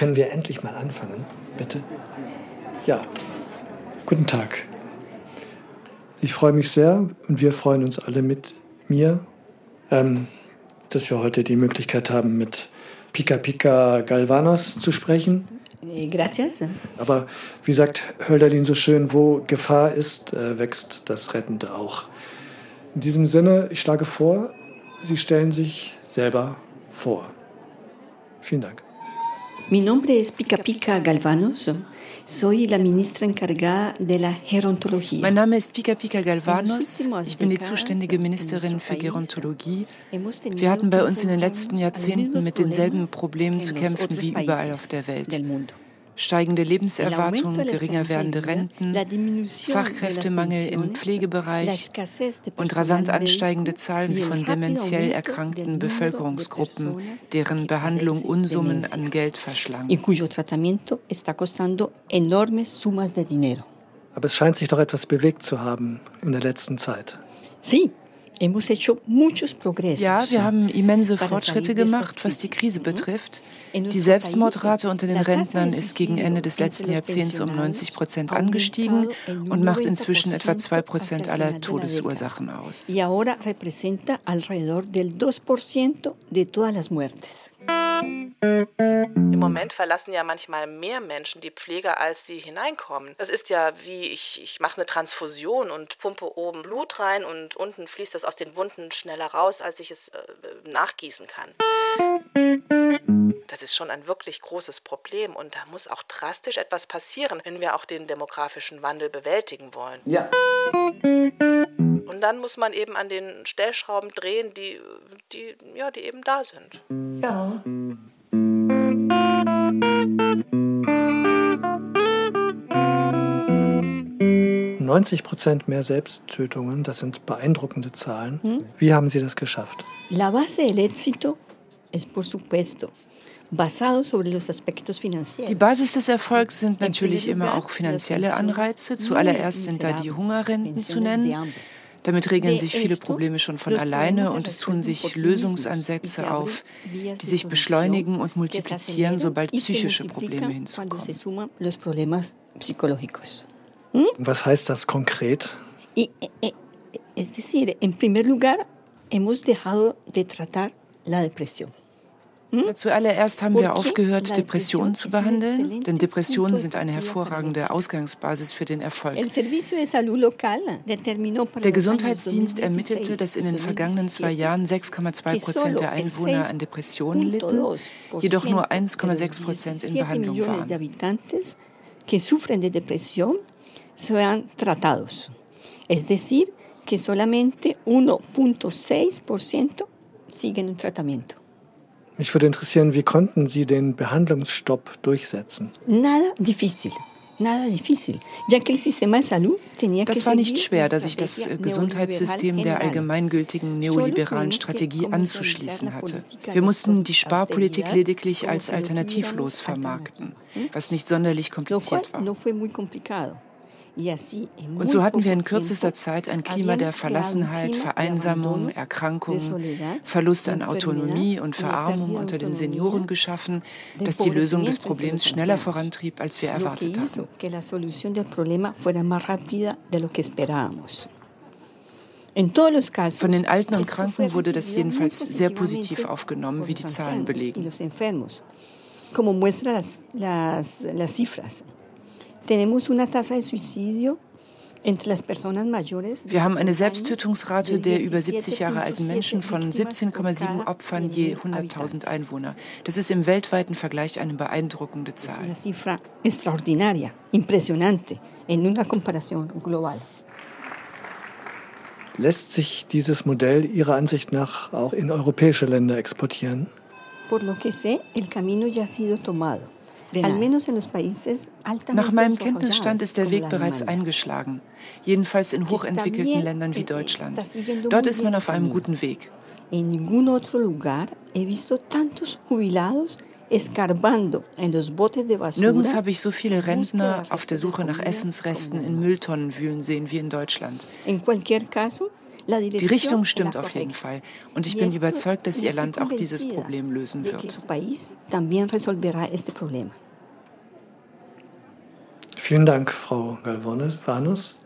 Können wir endlich mal anfangen, bitte? Ja, guten Tag. Ich freue mich sehr und wir freuen uns alle mit mir, ähm, dass wir heute die Möglichkeit haben, mit Pika Pika Galvanos zu sprechen. Eh, gracias. Aber wie sagt Hölderlin so schön, wo Gefahr ist, äh, wächst das Rettende auch. In diesem Sinne, ich schlage vor, Sie stellen sich selber vor. Vielen Dank. Mi nombre es Pica Pica Galvanos. Soy la ministra encargada de la gerontología. Mein Name ist Pica Pica Galvanos. Ich bin die zuständige Ministerin für Gerontologie. Wir hatten bei uns in den letzten Jahrzehnten mit denselben Problemen zu kämpfen wie überall auf der Welt steigende Lebenserwartung, geringer werdende Renten, Fachkräftemangel im Pflegebereich und rasant ansteigende Zahlen von dementiell erkrankten Bevölkerungsgruppen, deren Behandlung Unsummen an Geld verschlang. Aber es scheint sich doch etwas bewegt zu haben in der letzten Zeit. Sí, ja, wir haben immense Fortschritte gemacht, was die Krise betrifft. Die Selbstmordrate unter den Rentnern ist gegen Ende des letzten Jahrzehnts um 90 Prozent angestiegen und macht inzwischen etwa 2 Prozent aller Todesursachen aus. Im Moment verlassen ja manchmal mehr Menschen die Pflege, als sie hineinkommen. Das ist ja wie ich, ich mache eine Transfusion und pumpe oben Blut rein und unten fließt das aus den Wunden schneller raus, als ich es äh, nachgießen kann. Das ist schon ein wirklich großes Problem und da muss auch drastisch etwas passieren, wenn wir auch den demografischen Wandel bewältigen wollen. Ja. Und dann muss man eben an den Stellschrauben drehen, die, die, ja, die eben da sind. Ja. 90 Prozent mehr Selbsttötungen, das sind beeindruckende Zahlen. Hm? Wie haben Sie das geschafft? La base del éxito es por supuesto die Basis des Erfolgs sind natürlich immer auch finanzielle Anreize. Zuallererst sind da die Hungerrenten zu nennen. Damit regeln sich viele Probleme schon von alleine und es tun sich Lösungsansätze auf, die sich beschleunigen und multiplizieren, sobald psychische Probleme hinzukommen. Hm? Was heißt das konkret? Es decir, en primer lugar, hemos dejado de tratar la depresión. Hm? Zuallererst haben wir aufgehört, Depressionen zu behandeln, denn Depressionen sind eine hervorragende Ausgangsbasis für den Erfolg. Der Gesundheitsdienst ermittelte, dass in den vergangenen zwei Jahren 6,2 Prozent der Einwohner an Depressionen litten, jedoch nur 1,6 Prozent in Behandlung waren. Es decir, que solamente 1.6% siguen un tratamiento. Mich würde interessieren, wie konnten Sie den Behandlungsstopp durchsetzen? Nada difícil. Das war nicht schwer, da sich das Gesundheitssystem der allgemeingültigen neoliberalen Strategie anzuschließen hatte. Wir mussten die Sparpolitik lediglich als alternativlos vermarkten, was nicht sonderlich kompliziert war. Und so hatten wir in kürzester Zeit ein Klima der Verlassenheit, Vereinsamung, Erkrankung, Verlust an Autonomie und Verarmung unter den Senioren geschaffen, das die Lösung des Problems schneller vorantrieb, als wir erwartet hatten. Von den Alten und Kranken wurde das jedenfalls sehr positiv aufgenommen, wie die Zahlen belegen. Como muestra las, las, las cifras. Wir haben eine Selbsttötungsrate der über 70 Jahre alten Menschen von 17,7 Opfern je 100.000 Einwohner. Das ist im weltweiten Vergleich eine beeindruckende Zahl. Lässt sich dieses Modell Ihrer Ansicht nach auch in europäische Länder exportieren? Por lo que sé, el camino ya ha sido tomado. Nach meinem Kenntnisstand ist der Weg bereits eingeschlagen, jedenfalls in hochentwickelten Ländern wie Deutschland. Dort ist man auf einem guten Weg. Nirgends habe ich so viele Rentner auf der Suche nach Essensresten in Mülltonnen wühlen sehen wie in Deutschland. Die Richtung stimmt auf jeden Fall. Und ich bin überzeugt, dass Ihr Land auch dieses Problem lösen wird. Vielen Dank, Frau Galvanus.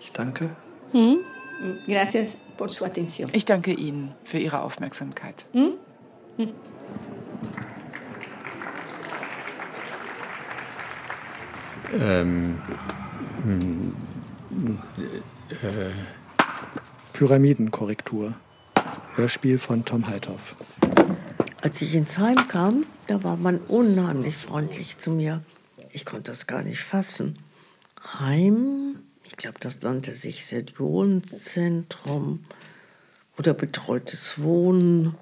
Ich danke. Hm? Ich danke Ihnen für Ihre Aufmerksamkeit. Hm? Hm. Ähm, äh, Pyramidenkorrektur. Hörspiel von Tom Heithoff. Als ich ins Heim kam, da war man unheimlich freundlich zu mir. Ich konnte das gar nicht fassen. Heim, ich glaube, das nannte sich Seniorzentrum oder betreutes Wohnen.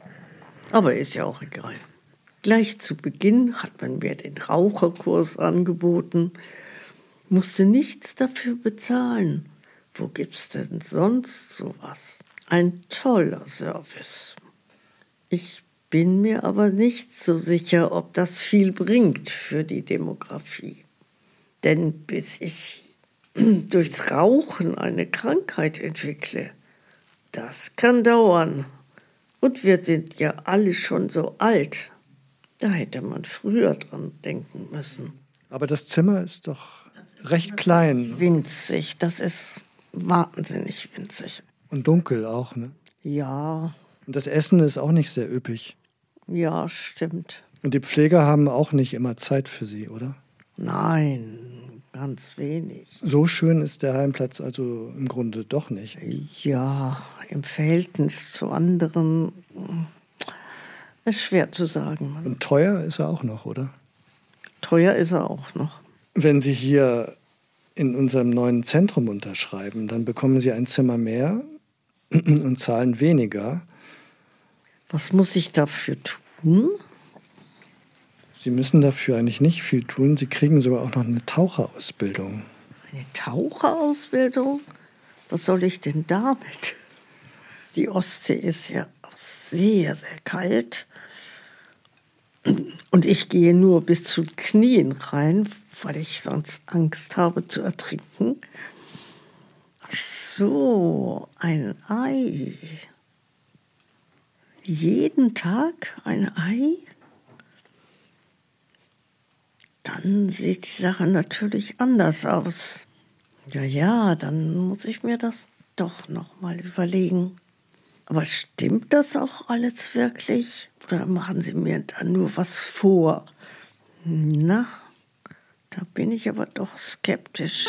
Aber ist ja auch egal. Gleich zu Beginn hat man mir den Raucherkurs angeboten, musste nichts dafür bezahlen. Wo gibt's denn sonst sowas? Ein toller Service. Ich bin mir aber nicht so sicher, ob das viel bringt für die Demografie. Denn bis ich durchs Rauchen eine Krankheit entwickle, das kann dauern. Und wir sind ja alle schon so alt. Da hätte man früher dran denken müssen. Aber das Zimmer ist doch recht klein. Winzig, das ist wahnsinnig winzig. Und dunkel auch, ne? Ja. Und das Essen ist auch nicht sehr üppig. Ja, stimmt. Und die Pfleger haben auch nicht immer Zeit für sie, oder? Nein, ganz wenig. So schön ist der Heimplatz also im Grunde doch nicht. Ja, im Verhältnis zu anderen ist schwer zu sagen. Und teuer ist er auch noch, oder? Teuer ist er auch noch. Wenn Sie hier in unserem neuen Zentrum unterschreiben, dann bekommen Sie ein Zimmer mehr und zahlen weniger. Was muss ich dafür tun? Sie müssen dafür eigentlich nicht viel tun. Sie kriegen sogar auch noch eine Taucherausbildung. Eine Taucherausbildung? Was soll ich denn damit? Die Ostsee ist ja auch sehr, sehr kalt. Und ich gehe nur bis zu Knien rein, weil ich sonst Angst habe zu ertrinken. Ach so, ein Ei. Jeden Tag ein Ei? Dann sieht die Sache natürlich anders aus. Ja, ja, dann muss ich mir das doch noch mal überlegen. Aber stimmt das auch alles wirklich? Oder machen Sie mir da nur was vor? Na, da bin ich aber doch skeptisch.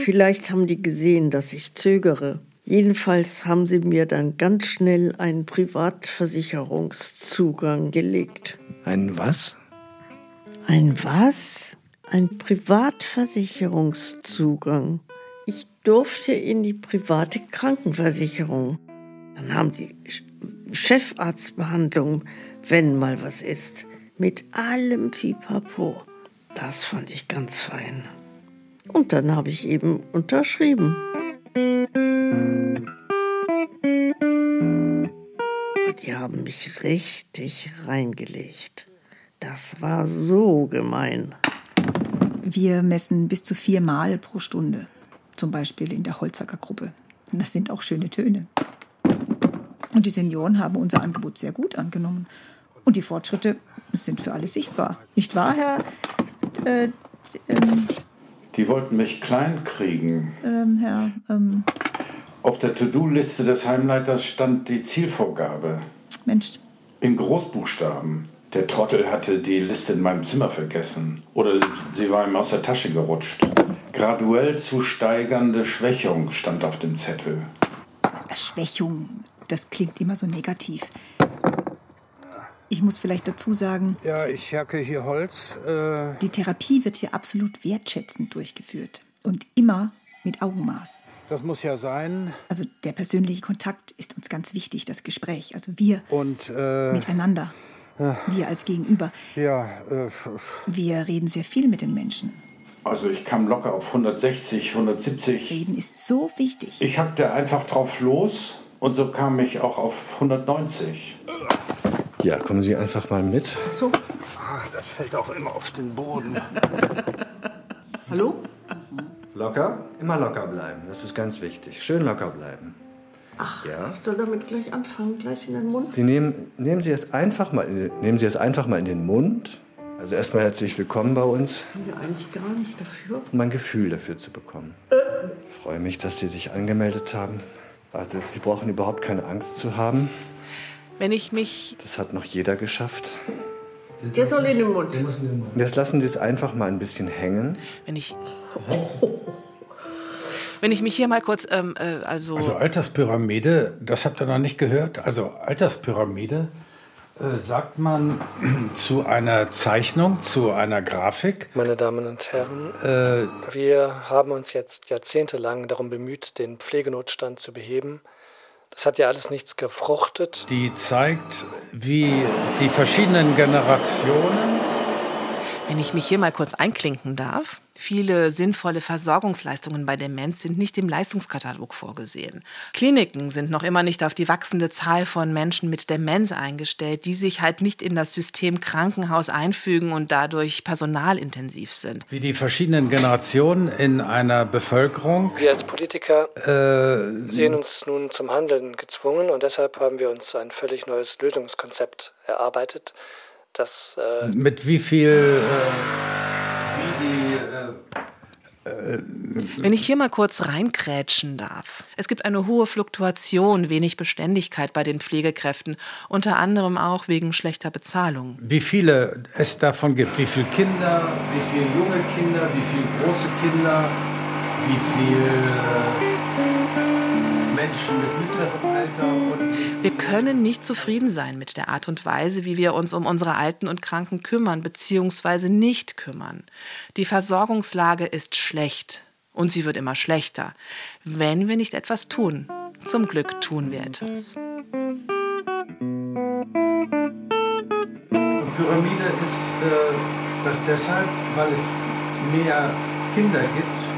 Vielleicht haben die gesehen, dass ich zögere. Jedenfalls haben sie mir dann ganz schnell einen Privatversicherungszugang gelegt. Ein was? Ein was? Ein Privatversicherungszugang. Ich durfte in die private Krankenversicherung. Dann haben die Chefarztbehandlung, wenn mal was ist, mit allem Pipapo. Das fand ich ganz fein. Und dann habe ich eben unterschrieben. Die haben mich richtig reingelegt. Das war so gemein. Wir messen bis zu viermal pro Stunde zum Beispiel in der Holzacker Gruppe. Das sind auch schöne Töne. Und die Senioren haben unser Angebot sehr gut angenommen. Und die Fortschritte sind für alle sichtbar. Nicht wahr, Herr? Äh, ähm, die wollten mich klein kriegen. Ähm, Herr. Ähm, Auf der To-Do-Liste des Heimleiters stand die Zielvorgabe. Mensch. In Großbuchstaben. Der Trottel hatte die Liste in meinem Zimmer vergessen. Oder sie war ihm aus der Tasche gerutscht. Graduell zu steigernde Schwächung stand auf dem Zettel. Schwächung, das klingt immer so negativ. Ich muss vielleicht dazu sagen. Ja, ich hacke hier Holz. Äh die Therapie wird hier absolut wertschätzend durchgeführt und immer mit Augenmaß. Das muss ja sein. Also der persönliche Kontakt ist uns ganz wichtig, das Gespräch. Also wir und, äh, miteinander. Wir als Gegenüber. Ja. Äh, wir reden sehr viel mit den Menschen. Also ich kam locker auf 160, 170. Reden ist so wichtig. Ich hackte einfach drauf los und so kam ich auch auf 190. Ja, kommen Sie einfach mal mit. So. Ach, das fällt auch immer auf den Boden. Hallo? Locker, immer locker bleiben. Das ist ganz wichtig. Schön locker bleiben. Ach, ja. ich soll damit gleich anfangen, gleich in den Mund. Sie nehmen, nehmen Sie es einfach mal, nehmen Sie es einfach mal in den Mund. Also erstmal herzlich willkommen bei uns. Haben wir eigentlich gar nicht dafür. Um ein Gefühl dafür zu bekommen. Ich freue mich, dass Sie sich angemeldet haben. Also Sie brauchen überhaupt keine Angst zu haben. Wenn ich mich. Das hat noch jeder geschafft. Der soll in den Mund. Der muss in den Mund. Jetzt lassen Sie es einfach mal ein bisschen hängen. Wenn ich. Wenn ich mich hier mal kurz, ähm, äh, also. Also Alterspyramide, das habt ihr noch nicht gehört. Also Alterspyramide äh, sagt man zu einer Zeichnung, zu einer Grafik. Meine Damen und Herren, äh, wir haben uns jetzt jahrzehntelang darum bemüht, den Pflegenotstand zu beheben. Das hat ja alles nichts gefruchtet. Die zeigt, wie die verschiedenen Generationen. Wenn ich mich hier mal kurz einklinken darf. Viele sinnvolle Versorgungsleistungen bei Demenz sind nicht im Leistungskatalog vorgesehen. Kliniken sind noch immer nicht auf die wachsende Zahl von Menschen mit Demenz eingestellt, die sich halt nicht in das System Krankenhaus einfügen und dadurch personalintensiv sind. Wie die verschiedenen Generationen in einer Bevölkerung. Wir als Politiker äh, sehen uns nun zum Handeln gezwungen und deshalb haben wir uns ein völlig neues Lösungskonzept erarbeitet. Das, äh, mit wie viel. Äh wenn ich hier mal kurz reinkrätschen darf. Es gibt eine hohe Fluktuation, wenig Beständigkeit bei den Pflegekräften, unter anderem auch wegen schlechter Bezahlung. Wie viele es davon gibt, wie viele Kinder, wie viele junge Kinder, wie viele große Kinder, wie viele Menschen mit mittlerem Alter. Wir können nicht zufrieden sein mit der Art und Weise, wie wir uns um unsere Alten und Kranken kümmern bzw. nicht kümmern. Die Versorgungslage ist schlecht und sie wird immer schlechter, wenn wir nicht etwas tun. Zum Glück tun wir etwas. Pyramide ist äh, das deshalb, weil es mehr Kinder gibt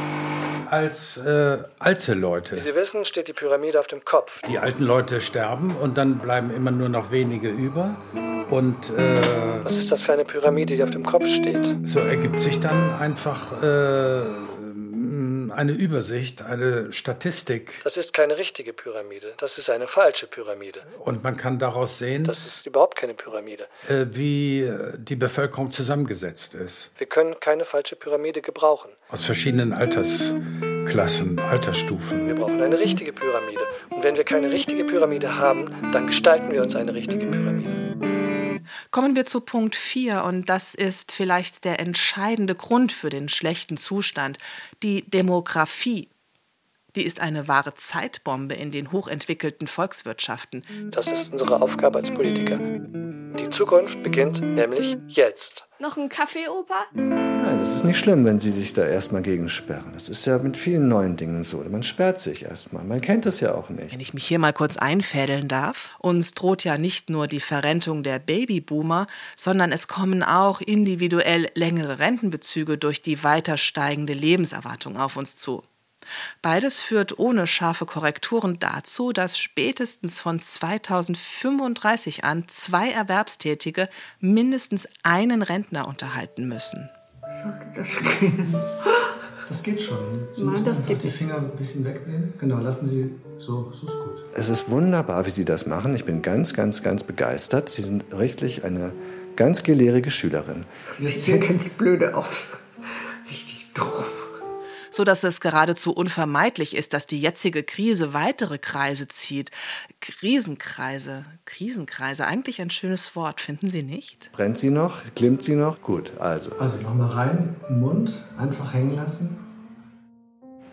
als äh, alte Leute. Wie Sie wissen, steht die Pyramide auf dem Kopf. Die alten Leute sterben und dann bleiben immer nur noch wenige über. Und, äh, Was ist das für eine Pyramide, die auf dem Kopf steht? So ergibt sich dann einfach äh, eine Übersicht, eine Statistik. Das ist keine richtige Pyramide, das ist eine falsche Pyramide. Und man kann daraus sehen, das ist überhaupt keine Pyramide. Äh, wie äh, die Bevölkerung zusammengesetzt ist. Wir können keine falsche Pyramide gebrauchen. Aus verschiedenen Altersklassen, Altersstufen. Wir brauchen eine richtige Pyramide. Und wenn wir keine richtige Pyramide haben, dann gestalten wir uns eine richtige Pyramide. Kommen wir zu Punkt 4 und das ist vielleicht der entscheidende Grund für den schlechten Zustand, die Demografie. Die ist eine wahre Zeitbombe in den hochentwickelten Volkswirtschaften. Das ist unsere Aufgabe als Politiker. Die Zukunft beginnt nämlich jetzt. Noch ein Kaffee, Opa? Nein, das ist nicht schlimm, wenn Sie sich da erstmal gegen sperren. Das ist ja mit vielen neuen Dingen so. Man sperrt sich erstmal. Man kennt es ja auch nicht. Wenn ich mich hier mal kurz einfädeln darf, uns droht ja nicht nur die Verrentung der Babyboomer, sondern es kommen auch individuell längere Rentenbezüge durch die weiter steigende Lebenserwartung auf uns zu. Beides führt ohne scharfe Korrekturen dazu, dass spätestens von 2035 an zwei Erwerbstätige mindestens einen Rentner unterhalten müssen. Das geht schon. Sie Nein, müssen das einfach die Finger ein bisschen wegnehmen. Genau, lassen Sie so, so ist gut. Es ist wunderbar, wie Sie das machen. Ich bin ganz, ganz, ganz begeistert. Sie sind richtig eine ganz gelehrige Schülerin. Jetzt sieht ganz blöde aus. Richtig doof so dass es geradezu unvermeidlich ist, dass die jetzige Krise weitere Kreise zieht. Krisenkreise, Krisenkreise, eigentlich ein schönes Wort, finden Sie nicht? Brennt sie noch? Klimmt sie noch? Gut, also. Also nochmal rein, Mund, einfach hängen lassen.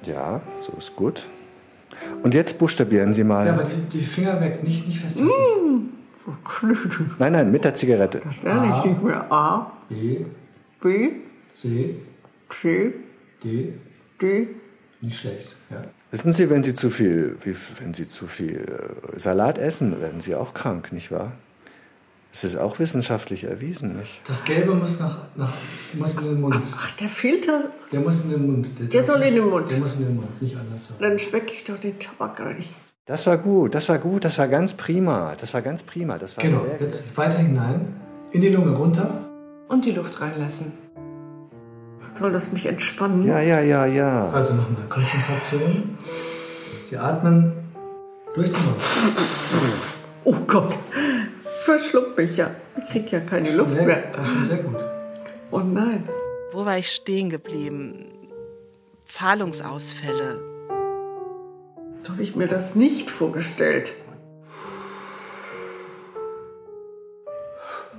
Ja, so ist gut. Und jetzt buchstabieren Sie mal. Ja, aber die, die Finger weg, nicht, nicht festhalten. Mm. Nein, nein, mit der Zigarette. Das A, nicht mehr. A, B, B, C, C, D, D. Nicht schlecht, ja. Wissen Sie, wenn Sie zu viel, wenn Sie zu viel äh, Salat essen, werden Sie auch krank, nicht wahr? Das ist auch wissenschaftlich erwiesen, nicht? Das Gelbe muss, nach, nach, muss in den Mund. Ach, der Filter? Der muss in den Mund. Der, der soll in den Mund. Der muss in den Mund, nicht anders. Dann schmecke ich doch den Tabak gar nicht. Das war gut, das war gut, das war ganz prima. Das war ganz prima. Das war genau, jetzt weiter hinein, in die Lunge runter. Und die Luft reinlassen. Soll das mich entspannen? Ja, ja, ja, ja. Also nochmal Konzentration. Sie atmen durch den Mund. Oh Gott, verschluckt mich ja. Ich krieg ja keine Luft sehr, mehr. Das ist schon sehr gut. Oh nein. Wo war ich stehen geblieben? Zahlungsausfälle. So habe ich mir das nicht vorgestellt.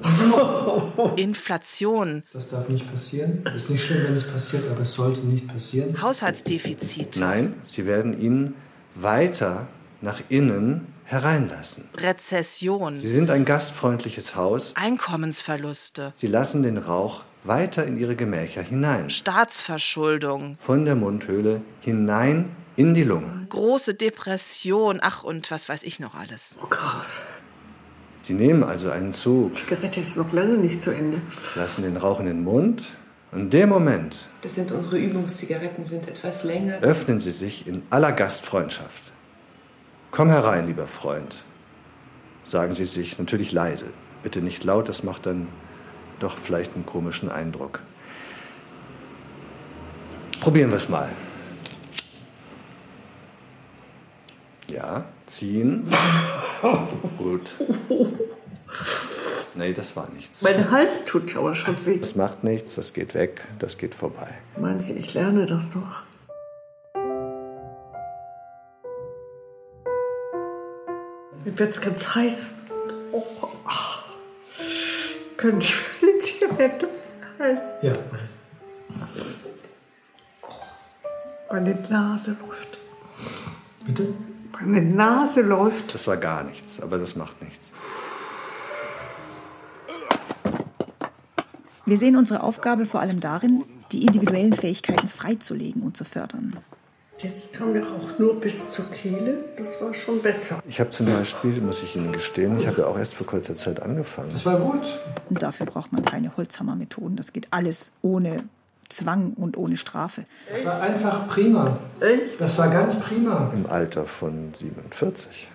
Inflation. Das darf nicht passieren. Es ist nicht schlimm, wenn es passiert, aber es sollte nicht passieren. Haushaltsdefizit. Nein, Sie werden ihn weiter nach innen hereinlassen. Rezession. Sie sind ein gastfreundliches Haus. Einkommensverluste. Sie lassen den Rauch weiter in Ihre Gemächer hinein. Staatsverschuldung. Von der Mundhöhle hinein in die Lunge. Große Depression. Ach, und was weiß ich noch alles. Oh krass. Sie nehmen also einen Zug, Die Zigarette ist noch lange nicht zu Ende. lassen den Rauch in den Mund. Und in dem Moment Das sind unsere Übungszigaretten, sind etwas länger. öffnen Sie sich in aller Gastfreundschaft. Komm herein, lieber Freund. Sagen Sie sich natürlich leise. Bitte nicht laut, das macht dann doch vielleicht einen komischen Eindruck. Probieren wir es mal. Ja, ziehen. Gut. Nee, das war nichts. Mein Hals tut aber schon weh. Das macht nichts, das geht weg, das geht vorbei. Meinen Sie, ich lerne das noch? Mir wird's ganz heiß. Oh. ah. Können Sie mir eine Zigarette halten? Ja. Meine Nase läuft. Bitte? Meine Nase läuft. Das war gar nichts, aber das macht nichts. Wir sehen unsere Aufgabe vor allem darin, die individuellen Fähigkeiten freizulegen und zu fördern. Jetzt kam der Rauch nur bis zur Kehle. Das war schon besser. Ich habe zum Beispiel, muss ich Ihnen gestehen, ich habe ja auch erst vor kurzer Zeit angefangen. Das war gut. Und dafür braucht man keine Holzhammermethoden. Das geht alles ohne Zwang und ohne Strafe. Das war einfach prima. Echt? Das war ganz prima. Im Alter von 47.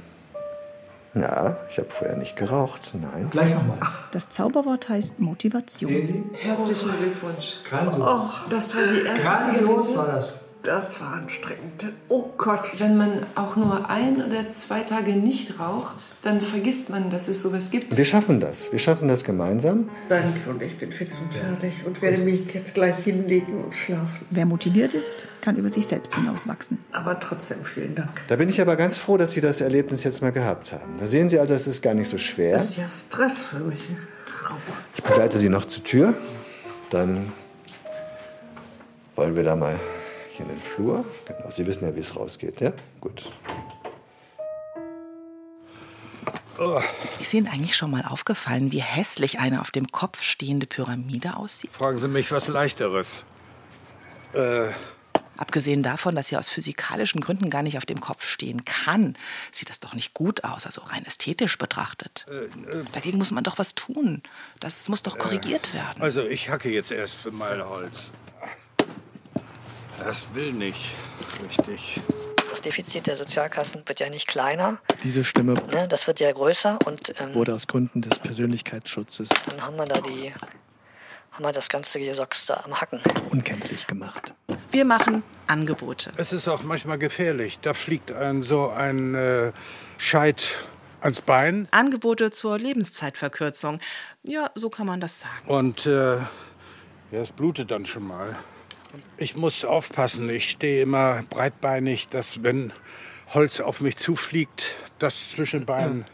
Ja, ich habe vorher nicht geraucht, nein. Gleich nochmal. Das Zauberwort heißt Motivation. Sehen Sie? Herzlichen Glückwunsch. Grandios. Das war die erste Grandios Zigarette. war das. Das war anstrengend. Oh Gott. Wenn man auch nur ein oder zwei Tage nicht raucht, dann vergisst man, dass es sowas gibt. Wir schaffen das. Wir schaffen das gemeinsam. Danke und ich bin fix und fertig und werde mich jetzt gleich hinlegen und schlafen. Wer motiviert ist, kann über sich selbst hinauswachsen. Aber trotzdem vielen Dank. Da bin ich aber ganz froh, dass Sie das Erlebnis jetzt mal gehabt haben. Da sehen Sie also, es ist gar nicht so schwer. Das ist ja Stress für mich. Rauch. Ich begleite Sie noch zur Tür. Dann wollen wir da mal hier in den Flur. Genau, Sie wissen ja, wie es rausgeht, ja? Gut. Ist Ihnen eigentlich schon mal aufgefallen, wie hässlich eine auf dem Kopf stehende Pyramide aussieht? Fragen Sie mich was Leichteres. Äh, Abgesehen davon, dass sie aus physikalischen Gründen gar nicht auf dem Kopf stehen kann, sieht das doch nicht gut aus, also rein ästhetisch betrachtet. Dagegen muss man doch was tun. Das muss doch korrigiert werden. also ich hacke jetzt erst für mal Holz. Das will nicht richtig. Das Defizit der Sozialkassen wird ja nicht kleiner, Diese Stimme ne? das wird ja größer und ähm, wurde aus Gründen des Persönlichkeitsschutzes dann haben wir da die, haben wir das ganze Gesocks da am Hacken. unkenntlich gemacht. Wir machen Angebote. Es ist auch manchmal gefährlich. Da fliegt ein so ein äh, Scheit ans Bein Angebote zur Lebenszeitverkürzung. Ja, so kann man das sagen. und äh, ja, es blutet dann schon mal. Ich muss aufpassen. Ich stehe immer breitbeinig, dass wenn Holz auf mich zufliegt, das zwischen den Beinen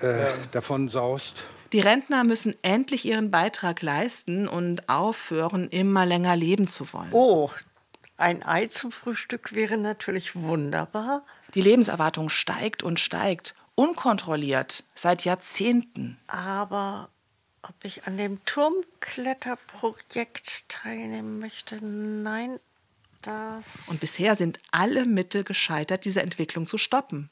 äh, davon saust. Die Rentner müssen endlich ihren Beitrag leisten und aufhören, immer länger leben zu wollen. Oh, ein Ei zum Frühstück wäre natürlich wunderbar. Die Lebenserwartung steigt und steigt, unkontrolliert, seit Jahrzehnten. Aber ob ich an dem Turmkletterprojekt teilnehmen möchte, nein, das. Und bisher sind alle Mittel gescheitert, diese Entwicklung zu stoppen.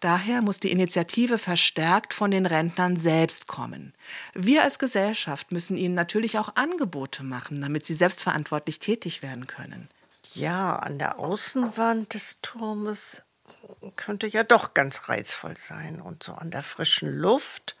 Daher muss die Initiative verstärkt von den Rentnern selbst kommen. Wir als Gesellschaft müssen ihnen natürlich auch Angebote machen, damit sie selbstverantwortlich tätig werden können. Ja, an der Außenwand des Turmes könnte ja doch ganz reizvoll sein. Und so an der frischen Luft,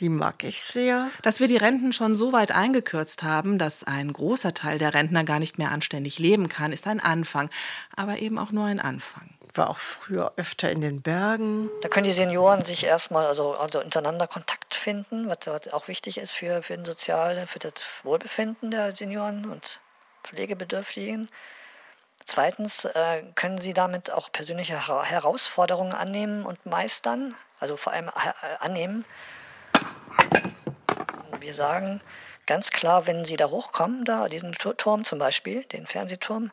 Die mag ich sehr. Dass wir die Renten schon so weit eingekürzt haben, dass ein großer Teil der Rentner gar nicht mehr anständig leben kann, ist ein Anfang, aber eben auch nur ein Anfang. Ich war auch früher öfter in den Bergen. Da können die Senioren sich erstmal also, also untereinander Kontakt finden, was, was auch wichtig ist für, für, den Sozial, für das Wohlbefinden der Senioren und Pflegebedürftigen. Zweitens äh, können sie damit auch persönliche Herausforderungen annehmen und meistern, also vor allem äh, annehmen wir sagen ganz klar, wenn Sie da hochkommen, da diesen Turm zum Beispiel, den Fernsehturm,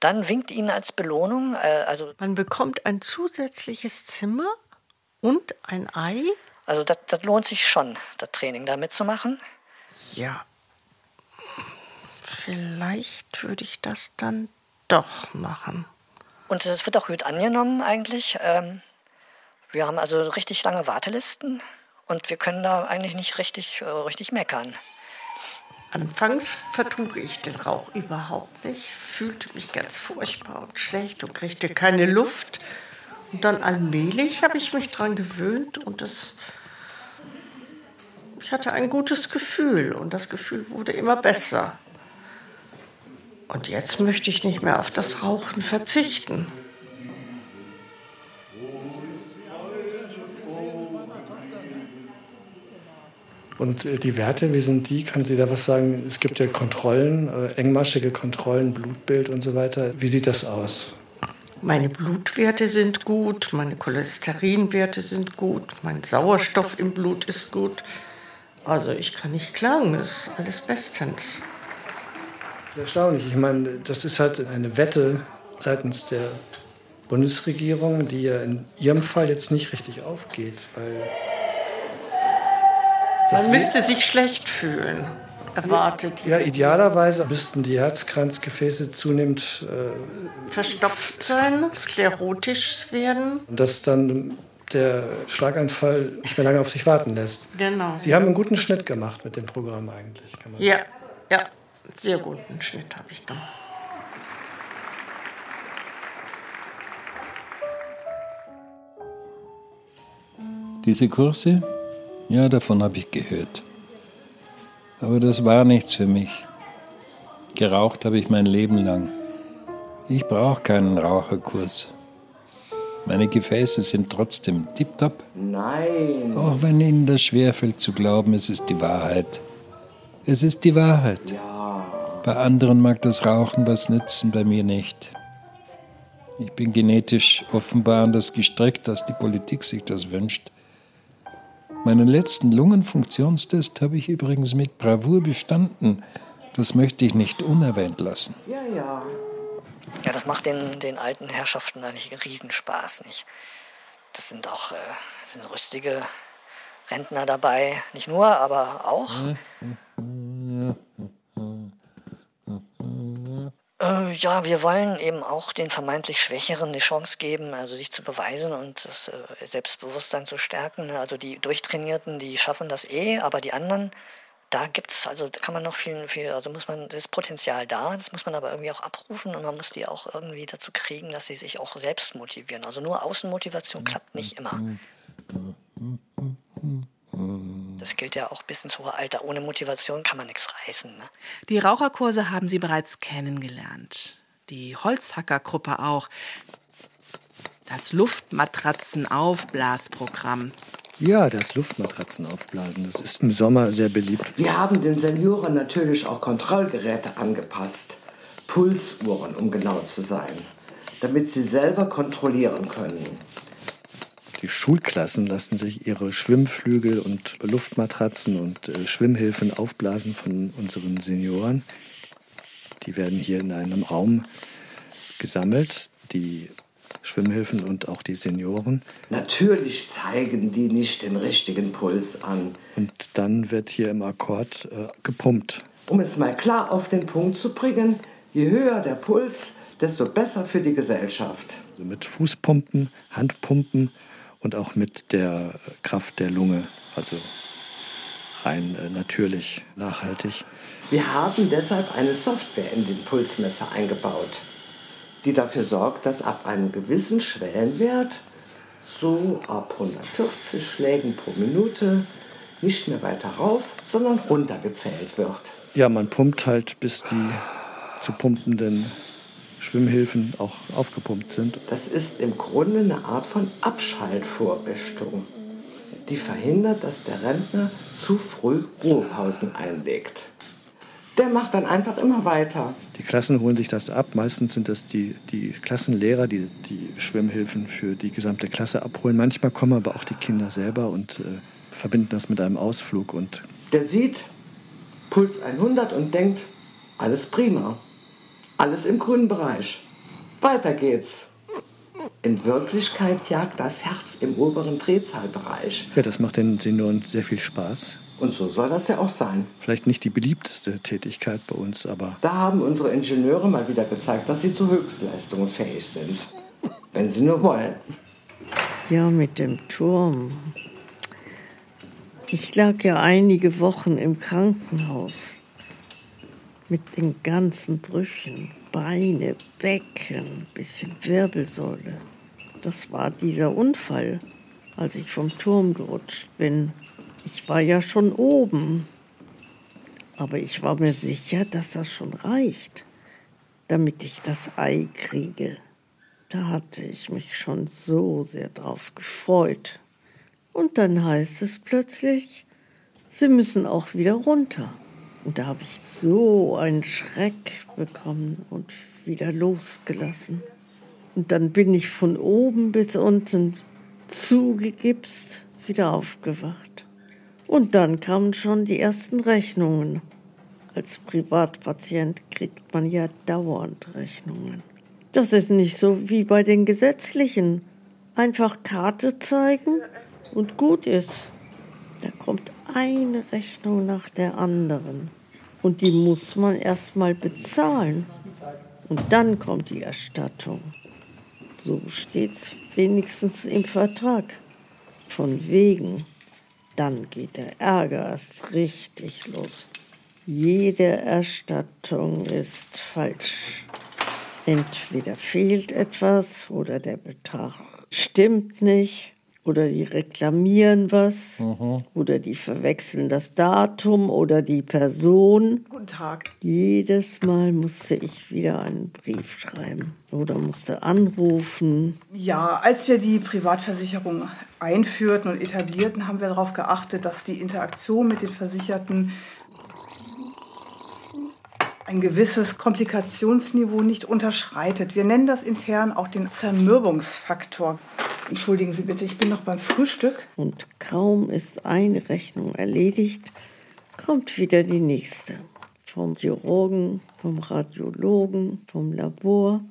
dann winkt Ihnen als Belohnung, äh, also man bekommt ein zusätzliches Zimmer und ein Ei. Also das, das lohnt sich schon, das Training da mitzumachen. Ja, vielleicht würde ich das dann doch machen. Und es wird auch gut angenommen eigentlich. Ähm, wir haben also richtig lange Wartelisten. Und wir können da eigentlich nicht richtig, äh, richtig meckern. Anfangs vertrug ich den Rauch überhaupt nicht, fühlte mich ganz furchtbar und schlecht und kriegte keine Luft. Und dann allmählich habe ich mich daran gewöhnt und das, ich hatte ein gutes Gefühl und das Gefühl wurde immer besser. Und jetzt möchte ich nicht mehr auf das Rauchen verzichten. Und äh, die Werte, wie sind die? Kann Sie da was sagen? Es gibt ja Kontrollen, äh, engmaschige Kontrollen, Blutbild und so weiter. Wie sieht das aus? Meine Blutwerte sind gut, meine Cholesterinwerte sind gut, mein Sauerstoff im Blut ist gut. Also ich kann nicht klagen, das ist alles bestens. Das ist erstaunlich. Ich meine, das ist halt eine Wette seitens der Bundesregierung, die ja in Ihrem Fall jetzt nicht richtig aufgeht, weil man müsste sich schlecht fühlen, erwartet. Ja, idealerweise müssten die Herzkranzgefäße zunehmend äh, verstopft sein, sklerotisch werden. Und dass dann der Schlaganfall nicht mehr lange auf sich warten lässt. Genau. Sie haben einen guten Schnitt gemacht mit dem Programm eigentlich. ja, ja, sehr guten Schnitt habe ich gemacht. Diese Kurse ja, davon habe ich gehört. Aber das war nichts für mich. Geraucht habe ich mein Leben lang. Ich brauche keinen Raucherkurs. Meine Gefäße sind trotzdem tiptop. Nein. Auch wenn Ihnen das schwerfällt zu glauben, es ist die Wahrheit. Es ist die Wahrheit. Ja. Bei anderen mag das Rauchen was nützen, bei mir nicht. Ich bin genetisch offenbar anders gestreckt, als die Politik sich das wünscht. Meinen letzten Lungenfunktionstest habe ich übrigens mit Bravour bestanden. Das möchte ich nicht unerwähnt lassen. Ja, ja. Ja, das macht den, den alten Herrschaften eigentlich einen Riesenspaß, nicht? Das sind auch äh, sind rüstige Rentner dabei. Nicht nur, aber auch. Äh, ja, wir wollen eben auch den vermeintlich Schwächeren die Chance geben, also sich zu beweisen und das äh, Selbstbewusstsein zu stärken. Ne? Also die Durchtrainierten, die schaffen das eh, aber die anderen, da gibt's, also da kann man noch viel, viel, also muss man, das Potenzial da, das muss man aber irgendwie auch abrufen und man muss die auch irgendwie dazu kriegen, dass sie sich auch selbst motivieren. Also nur Außenmotivation klappt nicht immer. Das gilt ja auch bis ins hohe Alter. Ohne Motivation kann man nichts reißen. Ne? Die Raucherkurse haben Sie bereits kennengelernt. Die Holzhackergruppe auch. Das Luftmatratzenaufblasprogramm. Ja, das Luftmatratzenaufblasen, das ist im Sommer sehr beliebt. Wir haben den Senioren natürlich auch Kontrollgeräte angepasst. Pulsuhren, um genau zu sein. Damit sie selber kontrollieren können. Die Schulklassen lassen sich ihre Schwimmflügel und Luftmatratzen und äh, Schwimmhilfen aufblasen von unseren Senioren. Die werden hier in einem Raum gesammelt, die Schwimmhilfen und auch die Senioren. Natürlich zeigen die nicht den richtigen Puls an. Und dann wird hier im Akkord äh, gepumpt. Um es mal klar auf den Punkt zu bringen, je höher der Puls, desto besser für die Gesellschaft. Also mit Fußpumpen, Handpumpen und auch mit der Kraft der Lunge, also rein äh, natürlich, nachhaltig. Wir haben deshalb eine Software in den Pulsmesser eingebaut, die dafür sorgt, dass ab einem gewissen Schwellenwert, so ab 140 Schlägen pro Minute, nicht mehr weiter rauf, sondern runter gezählt wird. Ja, man pumpt halt, bis die zu pumpenden Schwimmhilfen auch aufgepumpt sind. Das ist im Grunde eine Art von Abschaltvorrichtung, die verhindert, dass der Rentner zu früh Ruhepausen einlegt. Der macht dann einfach immer weiter. Die Klassen holen sich das ab. Meistens sind das die, die Klassenlehrer, die die Schwimmhilfen für die gesamte Klasse abholen. Manchmal kommen aber auch die Kinder selber und äh, verbinden das mit einem Ausflug. Und der sieht Puls 100 und denkt, alles prima. Alles im grünen Bereich. Weiter geht's. In Wirklichkeit jagt das Herz im oberen Drehzahlbereich. Ja, das macht den Senioren sehr viel Spaß. Und so soll das ja auch sein. Vielleicht nicht die beliebteste Tätigkeit bei uns, aber. Da haben unsere Ingenieure mal wieder gezeigt, dass sie zu Höchstleistungen fähig sind. Wenn sie nur wollen. Ja, mit dem Turm. Ich lag ja einige Wochen im Krankenhaus. Mit den ganzen Brüchen. Beine, Becken, bisschen Wirbelsäule. Das war dieser Unfall, als ich vom Turm gerutscht bin. Ich war ja schon oben, aber ich war mir sicher, dass das schon reicht, damit ich das Ei kriege. Da hatte ich mich schon so sehr drauf gefreut. Und dann heißt es plötzlich, Sie müssen auch wieder runter. Und da habe ich so einen Schreck bekommen und wieder losgelassen. Und dann bin ich von oben bis unten zugegipst wieder aufgewacht. Und dann kamen schon die ersten Rechnungen. Als Privatpatient kriegt man ja dauernd Rechnungen. Das ist nicht so wie bei den gesetzlichen. Einfach Karte zeigen und gut ist. Da kommt eine Rechnung nach der anderen. Und die muss man erst mal bezahlen. Und dann kommt die Erstattung. So steht's wenigstens im Vertrag. Von wegen. Dann geht der Ärger erst richtig los. Jede Erstattung ist falsch. Entweder fehlt etwas oder der Betrag stimmt nicht oder die reklamieren was mhm. oder die verwechseln das Datum oder die Person. Guten Tag. Jedes Mal musste ich wieder einen Brief schreiben oder musste anrufen. Ja, als wir die Privatversicherung einführten und etablierten, haben wir darauf geachtet, dass die Interaktion mit den Versicherten ein gewisses Komplikationsniveau nicht unterschreitet. Wir nennen das intern auch den Zermürbungsfaktor. Entschuldigen Sie bitte, ich bin noch beim Frühstück. Und kaum ist eine Rechnung erledigt, kommt wieder die nächste. Vom Chirurgen, vom Radiologen, vom Labor,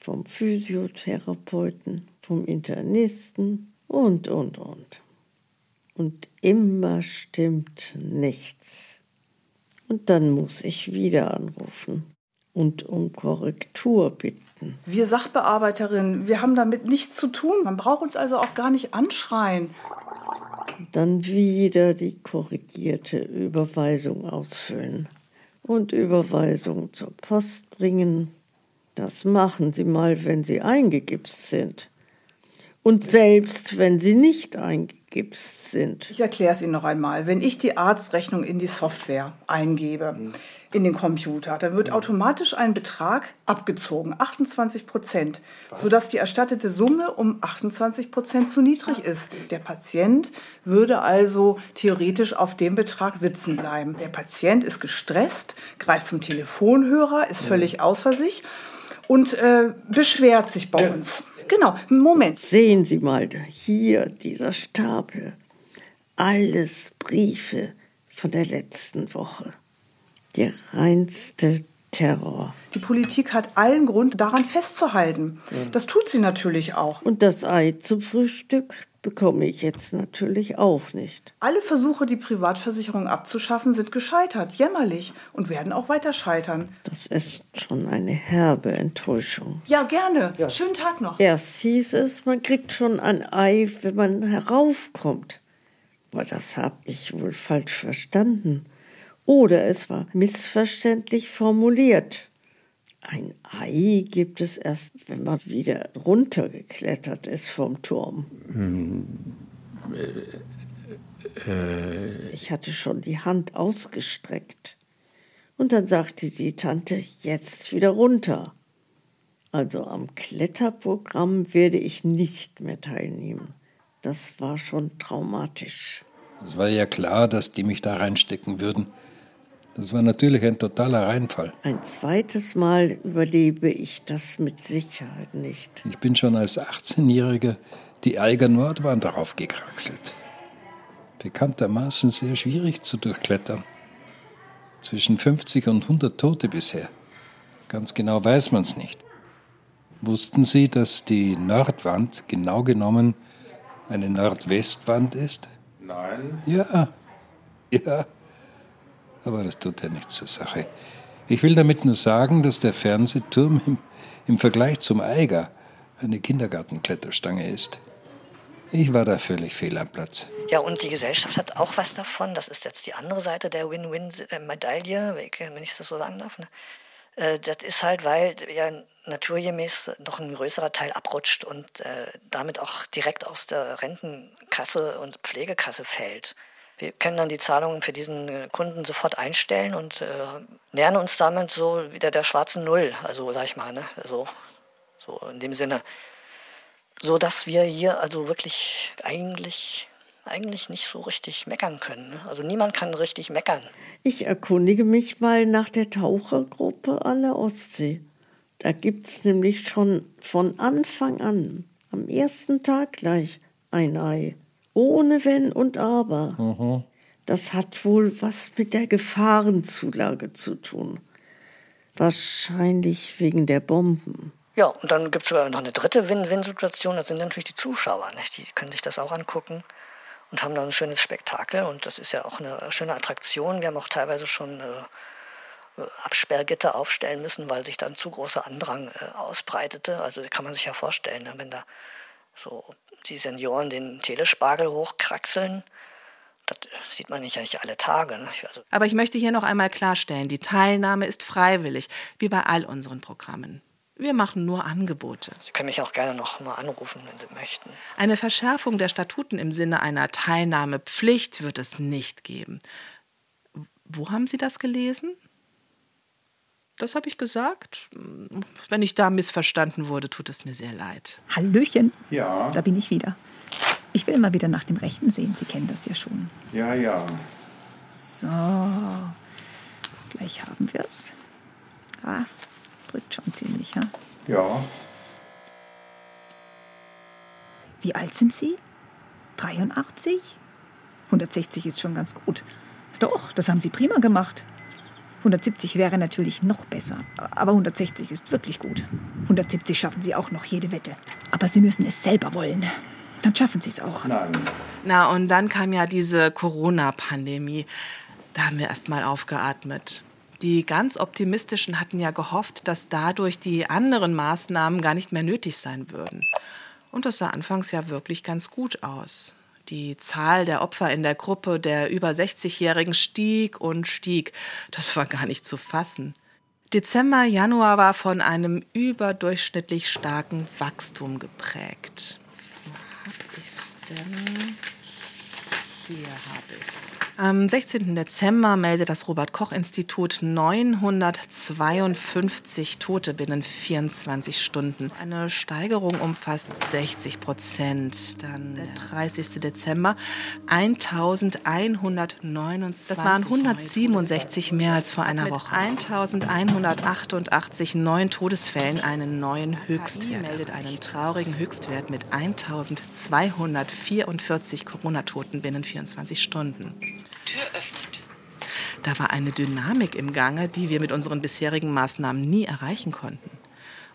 vom Physiotherapeuten, vom Internisten und, und, und. Und immer stimmt nichts. Und dann muss ich wieder anrufen und um Korrektur bitten. Wir Sachbearbeiterinnen, wir haben damit nichts zu tun. Man braucht uns also auch gar nicht anschreien. Dann wieder die korrigierte Überweisung ausfüllen und Überweisung zur Post bringen. Das machen Sie mal, wenn Sie eingegipst sind. Und selbst wenn sie nicht eingegipst sind. Ich erkläre es Ihnen noch einmal. Wenn ich die Arztrechnung in die Software eingebe, mhm in den Computer. Dann wird automatisch ein Betrag abgezogen, 28 Prozent, sodass die erstattete Summe um 28 Prozent zu niedrig ist. Der Patient würde also theoretisch auf dem Betrag sitzen bleiben. Der Patient ist gestresst, greift zum Telefonhörer, ist völlig außer sich und äh, beschwert sich bei uns. Genau, Moment. Sehen Sie mal, hier dieser Stapel. Alles Briefe von der letzten Woche der reinste Terror. Die Politik hat allen Grund, daran festzuhalten. Ja. Das tut sie natürlich auch. Und das Ei zum Frühstück bekomme ich jetzt natürlich auch nicht. Alle Versuche, die Privatversicherung abzuschaffen, sind gescheitert, jämmerlich und werden auch weiter scheitern. Das ist schon eine herbe Enttäuschung. Ja, gerne. Ja. Schönen Tag noch. Erst hieß es, man kriegt schon ein Ei, wenn man heraufkommt. Aber das habe ich wohl falsch verstanden oder es war missverständlich formuliert. Ein Ei gibt es erst, wenn man wieder runtergeklettert ist vom Turm. Äh, ich hatte schon die Hand ausgestreckt. Und dann sagte die Tante, jetzt wieder runter. Also am Kletterprogramm werde ich nicht mehr teilnehmen. Das war schon traumatisch. Es war ja klar, dass die mich da reinstecken würden. Das war natürlich ein totaler Reinfall. Ein zweites Mal überlebe ich das mit Sicherheit nicht. Ich bin schon als 18-Jähriger die Eiger Nordwand darauf gekraxelt. Bekanntermaßen sehr schwierig zu durchklettern. Zwischen 50 und 100 Tote bisher. Ganz genau weiß man es nicht. Wussten Sie, dass die Nordwand genau genommen eine Nordwestwand ist? Nein. Ja, ja. Aber das tut ja nichts zur Sache. Ich will damit nur sagen, dass der Fernsehturm im, im Vergleich zum Eiger eine Kindergartenkletterstange ist. Ich war da völlig fehl am Platz. Ja, und die Gesellschaft hat auch was davon. Das ist jetzt die andere Seite der Win-Win-Medaille, wenn ich das so sagen darf. Ne? Äh, das ist halt, weil ja naturgemäß noch ein größerer Teil abrutscht und äh, damit auch direkt aus der Rentenkasse und Pflegekasse fällt. Wir können dann die Zahlungen für diesen äh, Kunden sofort einstellen und äh, nähern uns damit so wieder der schwarzen Null, also sag ich mal, ne? also, so in dem Sinne so dass wir hier also wirklich eigentlich eigentlich nicht so richtig meckern können. Ne? Also niemand kann richtig meckern. Ich erkundige mich mal nach der Tauchergruppe an der Ostsee. Da gibt es nämlich schon von Anfang an, am ersten Tag gleich, ein Ei. Ohne Wenn und Aber. Mhm. Das hat wohl was mit der Gefahrenzulage zu tun. Wahrscheinlich wegen der Bomben. Ja, und dann gibt es sogar noch eine dritte Win-Win-Situation. Das sind natürlich die Zuschauer. Nicht? Die können sich das auch angucken und haben dann ein schönes Spektakel. Und das ist ja auch eine schöne Attraktion. Wir haben auch teilweise schon äh, Absperrgitter aufstellen müssen, weil sich dann zu großer Andrang äh, ausbreitete. Also kann man sich ja vorstellen, ne? wenn da so die Senioren den Telespargel hochkraxeln. Das sieht man nicht eigentlich alle Tage. Ne? Also Aber ich möchte hier noch einmal klarstellen, die Teilnahme ist freiwillig, wie bei all unseren Programmen. Wir machen nur Angebote. Sie können mich auch gerne noch mal anrufen, wenn Sie möchten. Eine Verschärfung der Statuten im Sinne einer Teilnahmepflicht wird es nicht geben. Wo haben Sie das gelesen? Das habe ich gesagt. Wenn ich da missverstanden wurde, tut es mir sehr leid. Hallöchen. Ja. Da bin ich wieder. Ich will mal wieder nach dem Rechten sehen. Sie kennen das ja schon. Ja, ja. So. Gleich haben wir es. Ah, drückt schon ziemlich, ja? Ja. Wie alt sind Sie? 83? 160 ist schon ganz gut. Doch, das haben Sie prima gemacht. 170 wäre natürlich noch besser, aber 160 ist wirklich gut. 170 schaffen Sie auch noch jede Wette. Aber Sie müssen es selber wollen. Dann schaffen Sie es auch. Nein. Na, und dann kam ja diese Corona-Pandemie. Da haben wir erst mal aufgeatmet. Die ganz Optimistischen hatten ja gehofft, dass dadurch die anderen Maßnahmen gar nicht mehr nötig sein würden. Und das sah anfangs ja wirklich ganz gut aus. Die Zahl der Opfer in der Gruppe der über 60-Jährigen stieg und stieg. Das war gar nicht zu fassen. Dezember, Januar war von einem überdurchschnittlich starken Wachstum geprägt. Wo hab ich's denn? Hier habe ich's. Am 16. Dezember meldet das Robert-Koch-Institut 952 Tote binnen 24 Stunden. Eine Steigerung um fast 60 Prozent. Dann der 30. Dezember 1129. Das waren 167 mehr als vor einer Woche. 1188 neuen Todesfällen einen neuen Höchstwert. meldet einen traurigen Höchstwert mit 1244 Corona-Toten binnen 24 Stunden. Tür öffnet. Da war eine Dynamik im Gange, die wir mit unseren bisherigen Maßnahmen nie erreichen konnten.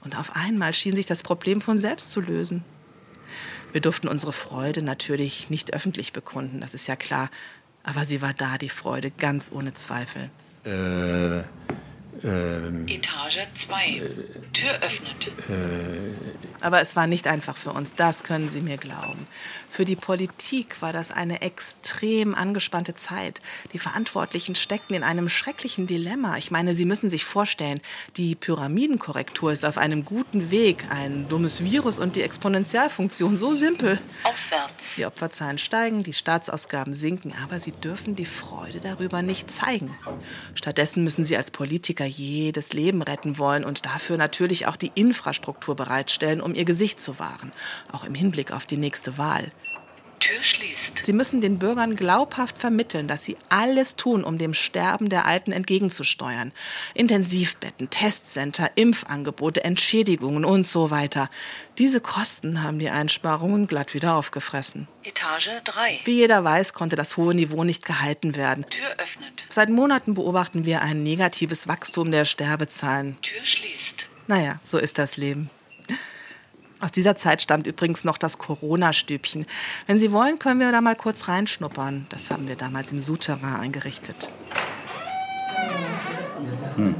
Und auf einmal schien sich das Problem von selbst zu lösen. Wir durften unsere Freude natürlich nicht öffentlich bekunden, das ist ja klar. Aber sie war da, die Freude, ganz ohne Zweifel. Äh, Ähm, Etage 2. Äh, Tür öffnet. Äh, Aber es war nicht einfach für uns, das können Sie mir glauben. Für die Politik war das eine extrem angespannte Zeit. Die Verantwortlichen steckten in einem schrecklichen Dilemma. Ich meine, Sie müssen sich vorstellen, die Pyramidenkorrektur ist auf einem guten Weg. Ein dummes Virus und die Exponentialfunktion, so simpel. Aufwärts. Die Opferzahlen steigen, die Staatsausgaben sinken, aber Sie dürfen die Freude darüber nicht zeigen. Stattdessen müssen Sie als Politiker jedes Leben retten wollen und dafür natürlich auch die Infrastruktur bereitstellen, um ihr Gesicht zu wahren, auch im Hinblick auf die nächste Wahl. Tür schließt. Sie müssen den Bürgern glaubhaft vermitteln, dass sie alles tun, um dem Sterben der Alten entgegenzusteuern. Intensivbetten, Testcenter, Impfangebote, Entschädigungen und so weiter. Diese Kosten haben die Einsparungen glatt wieder aufgefressen. Etage 3. Wie jeder weiß, konnte das hohe Niveau nicht gehalten werden. Tür öffnet. Seit Monaten beobachten wir ein negatives Wachstum der Sterbezahlen. Tür schließt. Naja, so ist das Leben. Aus dieser Zeit stammt übrigens noch das Corona-Stübchen. Wenn Sie wollen, können wir da mal kurz reinschnuppern. Das haben wir damals im Souterrain eingerichtet. Hm.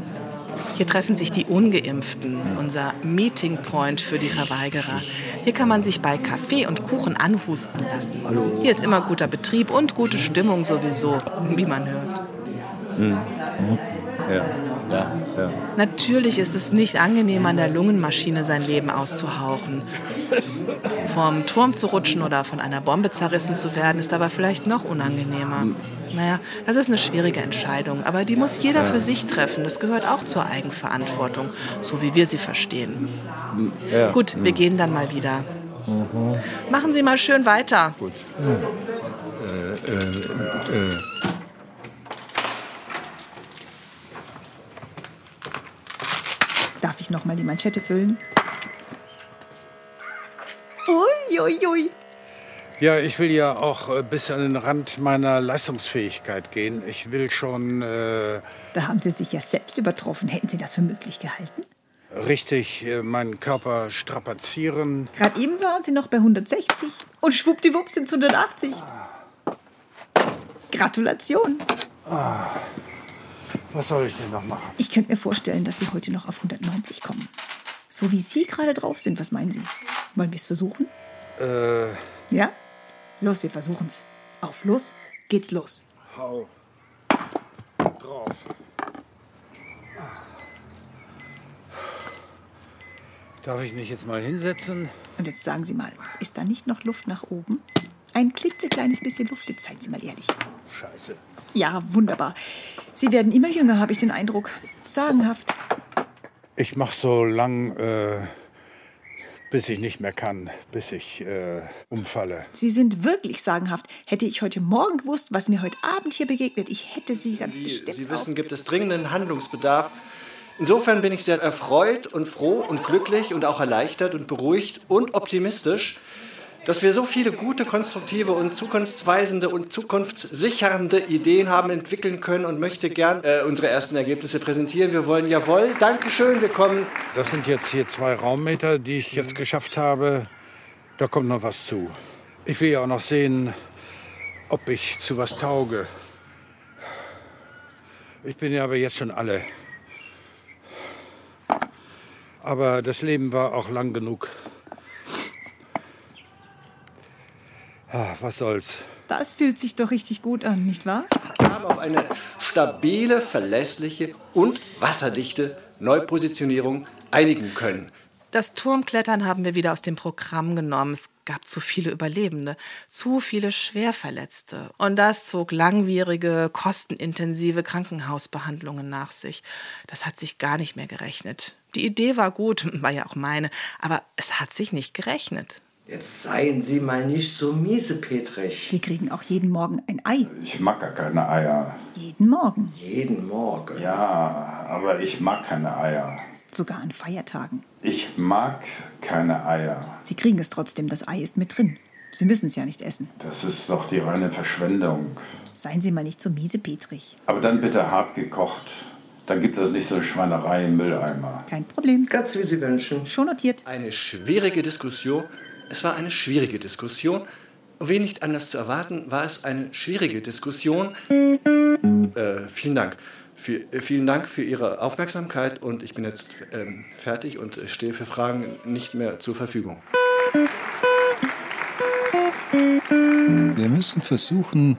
Hier treffen sich die Ungeimpften, unser Meeting Point für die Verweigerer. Hier kann man sich bei Kaffee und Kuchen anhusten lassen. Hallo. Hier ist immer guter Betrieb und gute Stimmung sowieso, wie man hört. Hm. Ja. Ja. ja. Natürlich ist es nicht angenehm, an der Lungenmaschine sein Leben auszuhauchen. Vom Turm zu rutschen oder von einer Bombe zerrissen zu werden, ist aber vielleicht noch unangenehmer. Naja, das ist eine schwierige Entscheidung, aber die muss jeder für sich treffen. Das gehört auch zur Eigenverantwortung, so wie wir sie verstehen. Ja. Gut, wir gehen dann mal wieder. Mhm. Machen Sie mal schön weiter. Gut. Äh, äh, äh. Ich noch mal die Manschette füllen? Ui, ui, ui. Ja, ich will ja auch äh, bis an den Rand meiner Leistungsfähigkeit gehen. Ich will schon. Äh, da haben Sie sich ja selbst übertroffen. Hätten Sie das für möglich gehalten? Richtig äh, meinen Körper strapazieren. Gerade eben waren Sie noch bei 160 und schwuppdiwupp sind es 180. Gratulation. Ah. Was soll ich denn noch machen? Ich könnte mir vorstellen, dass Sie heute noch auf 190 kommen. So wie Sie gerade drauf sind, was meinen Sie? Wollen wir es versuchen? Äh. Ja? Los, wir versuchen's. Auf los geht's los. Hau drauf. Darf ich mich jetzt mal hinsetzen? Und jetzt sagen Sie mal, ist da nicht noch Luft nach oben? Ein klitzekleines bisschen Luft, jetzt seien Sie mal ehrlich. Scheiße. Ja, wunderbar. Sie werden immer jünger, habe ich den Eindruck. Sagenhaft. Ich mache so lang, äh, bis ich nicht mehr kann, bis ich äh, umfalle. Sie sind wirklich sagenhaft. Hätte ich heute Morgen gewusst, was mir heute Abend hier begegnet, ich hätte Sie ganz Sie, bestimmt. Sie wissen, gibt es dringenden Handlungsbedarf. Insofern bin ich sehr erfreut und froh und glücklich und auch erleichtert und beruhigt und optimistisch, dass wir so viele gute, konstruktive und zukunftsweisende und zukunftssichernde Ideen haben entwickeln können und möchte gern äh, unsere ersten Ergebnisse präsentieren. Wir wollen jawohl, Dankeschön, wir kommen. Das sind jetzt hier zwei Raummeter, die ich jetzt geschafft habe. Da kommt noch was zu. Ich will ja auch noch sehen, ob ich zu was tauge. Ich bin ja aber jetzt schon alle. Aber das Leben war auch lang genug. Ah, was soll's. Das fühlt sich doch richtig gut an, nicht wahr? Wir haben auf eine stabile, verlässliche und wasserdichte Neupositionierung einigen können. Das Turmklettern haben wir wieder aus dem Programm genommen. Es gab zu viele Überlebende, zu viele Schwerverletzte. Und das zog langwierige, kostenintensive Krankenhausbehandlungen nach sich. Das hat sich gar nicht mehr gerechnet. Die Idee war gut, war ja auch meine, aber es hat sich nicht gerechnet. Jetzt seien Sie mal nicht so miesepetrig. Sie kriegen auch jeden Morgen ein Ei. Ich mag gar keine Eier. Jeden Morgen. Jeden Morgen. Ja, aber ich mag keine Eier. Sogar an Feiertagen. Ich mag keine Eier. Sie kriegen es trotzdem, das Ei ist mit drin. Sie müssen es ja nicht essen. Das ist doch die reine Verschwendung. Seien Sie mal nicht so miesepetrig. Aber dann bitte hart gekocht. Dann gibt es nicht so eine Schweinerei im Mülleimer. Kein Problem. Ganz wie Sie wünschen. Schon notiert. Eine schwierige Diskussion. Es war eine schwierige Diskussion. Wie nicht anders zu erwarten, war es eine schwierige Diskussion. Äh, vielen Dank. vielen Dank für Ihre Aufmerksamkeit und ich bin jetzt ähm, fertig und stehe für Fragen nicht mehr zur Verfügung. Wir müssen versuchen,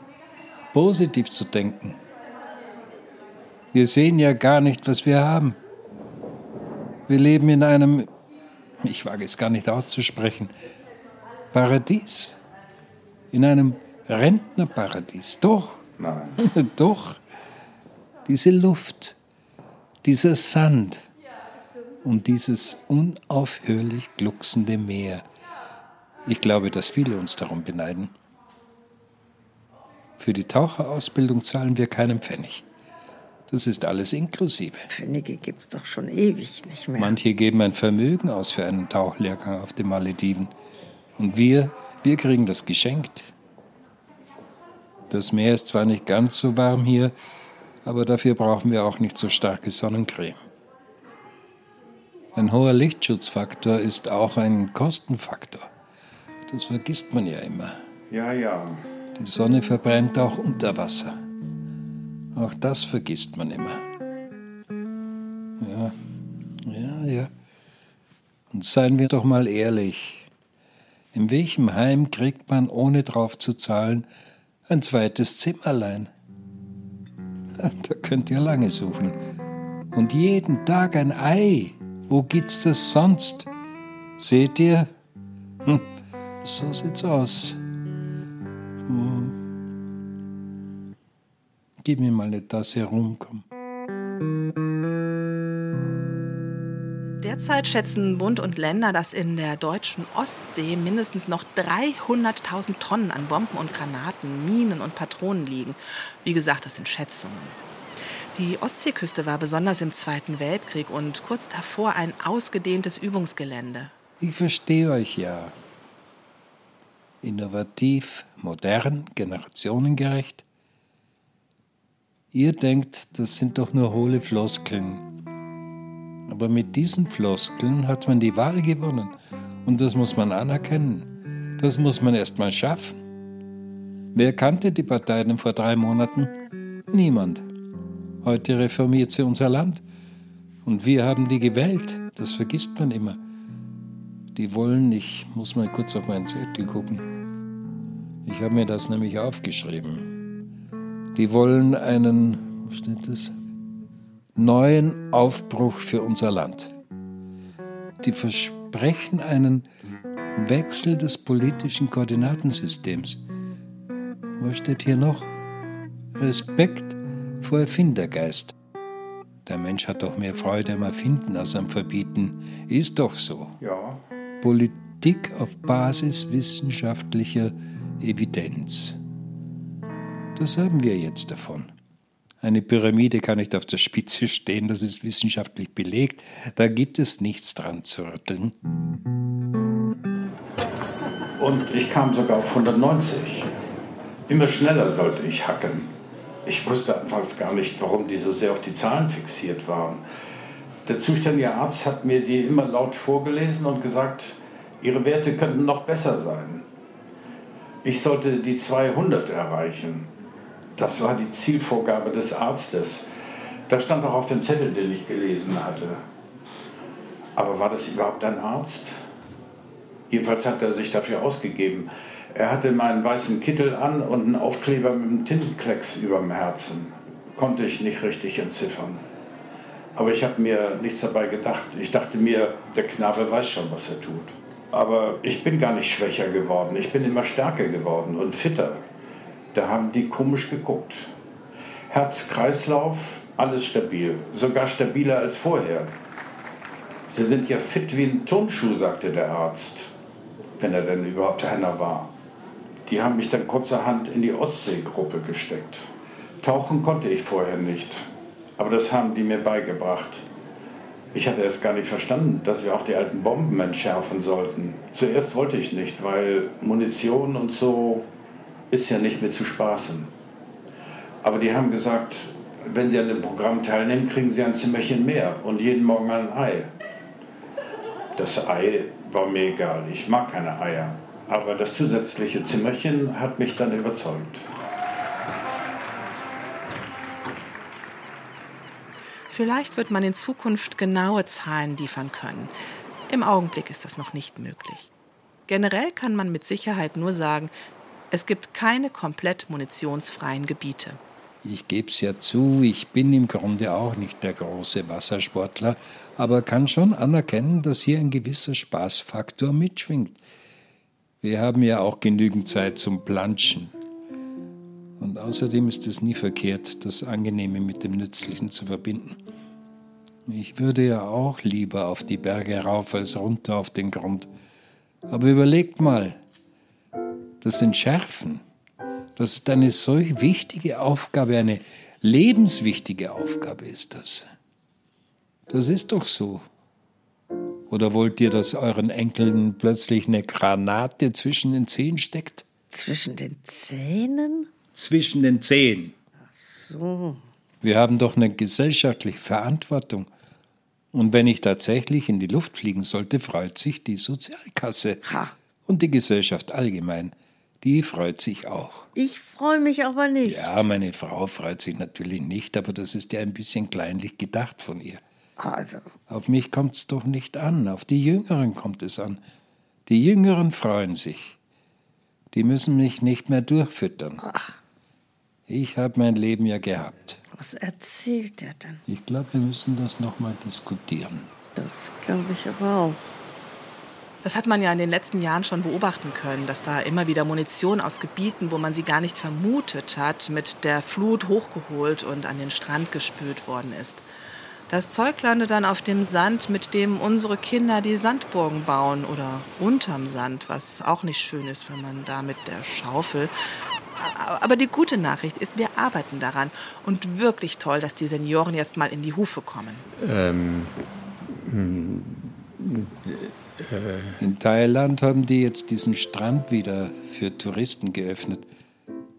positiv zu denken. Wir sehen ja gar nicht, was wir haben. Wir leben in einem, ich wage es gar nicht auszusprechen, Paradies. In einem Rentnerparadies. Doch. Nein. Doch. Diese Luft, dieser Sand und dieses unaufhörlich glucksende Meer. Ich glaube, dass viele uns darum beneiden. Für die Taucherausbildung zahlen wir keinen Pfennig. Das ist alles inklusive. Pfennige gibt es doch schon ewig nicht mehr. Manche geben ein Vermögen aus für einen Tauchlehrgang auf den Malediven. Und wir, wir kriegen das geschenkt. Das Meer ist zwar nicht ganz so warm hier, aber dafür brauchen wir auch nicht so starke Sonnencreme. Ein hoher Lichtschutzfaktor ist auch ein Kostenfaktor. Das vergisst man ja immer. Ja, ja. Die Sonne verbrennt auch unter Wasser. Auch das vergisst man immer. Ja, ja, ja. Und seien wir doch mal ehrlich. In welchem Heim kriegt man, ohne drauf zu zahlen, ein zweites Zimmerlein? Da könnt ihr lange suchen. Und jeden Tag ein Ei. Wo gibt's das sonst? Seht ihr? Hm, so sieht's aus. Hm. Gib mir mal eine Tasse rum, komm. Derzeit schätzen Bund und Länder, dass in der deutschen Ostsee mindestens noch 300.000 Tonnen an Bomben und Granaten, Minen und Patronen liegen. Wie gesagt, das sind Schätzungen. Die Ostseeküste war besonders im Zweiten Weltkrieg und kurz davor ein ausgedehntes Übungsgelände. Ich verstehe euch ja. Innovativ, modern, generationengerecht. Ihr denkt, das sind doch nur hohle Floskeln. Aber mit diesen Floskeln hat man die Wahl gewonnen. Und das muss man anerkennen. Das muss man erst mal schaffen. Wer kannte die Partei denn vor drei Monaten? Niemand. Heute reformiert sie unser Land. Und wir haben die gewählt. Das vergisst man immer. Die wollen, ich muss mal kurz auf meinen Zettel gucken. Ich habe mir das nämlich aufgeschrieben. Die wollen einen, wo steht das? Neuen Aufbruch für unser Land. Die versprechen einen Wechsel des politischen Koordinatensystems. Was steht hier noch? Respekt vor Erfindergeist. Der Mensch hat doch mehr Freude am Erfinden als am Verbieten. Ist doch so. Ja. Politik auf Basis wissenschaftlicher Evidenz. Das haben wir jetzt davon. Eine Pyramide kann nicht auf der Spitze stehen, das ist wissenschaftlich belegt. Da gibt es nichts dran zu rütteln. Und ich kam sogar auf 190. Immer schneller sollte ich hacken. Ich wusste anfangs gar nicht, warum die so sehr auf die Zahlen fixiert waren. Der zuständige Arzt hat mir die immer laut vorgelesen und gesagt, ihre Werte könnten noch besser sein. Ich sollte die 200 erreichen. Das war die Zielvorgabe des Arztes. Das stand auch auf dem Zettel, den ich gelesen hatte. Aber war das überhaupt ein Arzt? Jedenfalls hat er sich dafür ausgegeben. Er hatte meinen weißen Kittel an und einen Aufkleber mit einem Tintenklecks über dem Herzen. Konnte ich nicht richtig entziffern. Aber ich habe mir nichts dabei gedacht. Ich dachte mir, der Knabe weiß schon, was er tut. Aber ich bin gar nicht schwächer geworden. Ich bin immer stärker geworden und fitter. Da haben die komisch geguckt. Herz-Kreislauf, alles stabil. Sogar stabiler als vorher. Sie sind ja fit wie ein Turnschuh, sagte der Arzt. Wenn er denn überhaupt einer war. Die haben mich dann kurzerhand in die Ostseegruppe gesteckt. Tauchen konnte ich vorher nicht. Aber das haben die mir beigebracht. Ich hatte es gar nicht verstanden, dass wir auch die alten Bomben entschärfen sollten. Zuerst wollte ich nicht, weil Munition und so ist ja nicht mehr zu spaßen. Aber die haben gesagt, wenn Sie an dem Programm teilnehmen, kriegen Sie ein Zimmerchen mehr und jeden Morgen ein Ei. Das Ei war mir egal, ich mag keine Eier. Aber das zusätzliche Zimmerchen hat mich dann überzeugt. Vielleicht wird man in Zukunft genaue Zahlen liefern können. Im Augenblick ist das noch nicht möglich. Generell kann man mit Sicherheit nur sagen, es gibt keine komplett munitionsfreien Gebiete. Ich gebe es ja zu, ich bin im Grunde auch nicht der große Wassersportler, aber kann schon anerkennen, dass hier ein gewisser Spaßfaktor mitschwingt. Wir haben ja auch genügend Zeit zum Planschen. Und außerdem ist es nie verkehrt, das Angenehme mit dem Nützlichen zu verbinden. Ich würde ja auch lieber auf die Berge rauf als runter auf den Grund. Aber überlegt mal, das Entschärfen, das ist eine solch wichtige Aufgabe, eine lebenswichtige Aufgabe ist das. Das ist doch so. Oder wollt ihr, dass euren Enkeln plötzlich eine Granate zwischen den Zehen steckt? Zwischen den Zähnen? Zwischen den Zehen. Ach so. Wir haben doch eine gesellschaftliche Verantwortung. Und wenn ich tatsächlich in die Luft fliegen sollte, freut sich die Sozialkasse. Ha. Und die Gesellschaft allgemein. Die freut sich auch. Ich freue mich aber nicht. Ja, meine Frau freut sich natürlich nicht, aber das ist ja ein bisschen kleinlich gedacht von ihr. Also. Auf mich kommt es doch nicht an, auf die Jüngeren kommt es an. Die Jüngeren freuen sich. Die müssen mich nicht mehr durchfüttern. Ach. Ich habe mein Leben ja gehabt. Was erzählt er denn? Ich glaube, wir müssen das nochmal diskutieren. Das glaube ich aber auch. Das hat man ja in den letzten Jahren schon beobachten können, dass da immer wieder Munition aus Gebieten, wo man sie gar nicht vermutet hat, mit der Flut hochgeholt und an den Strand gespült worden ist. Das Zeug landet dann auf dem Sand, mit dem unsere Kinder die Sandburgen bauen oder unterm Sand, was auch nicht schön ist, wenn man da mit der Schaufel. Aber die gute Nachricht ist, wir arbeiten daran. Und wirklich toll, dass die Senioren jetzt mal in die Hufe kommen. Ähm, in Thailand haben die jetzt diesen Strand wieder für Touristen geöffnet.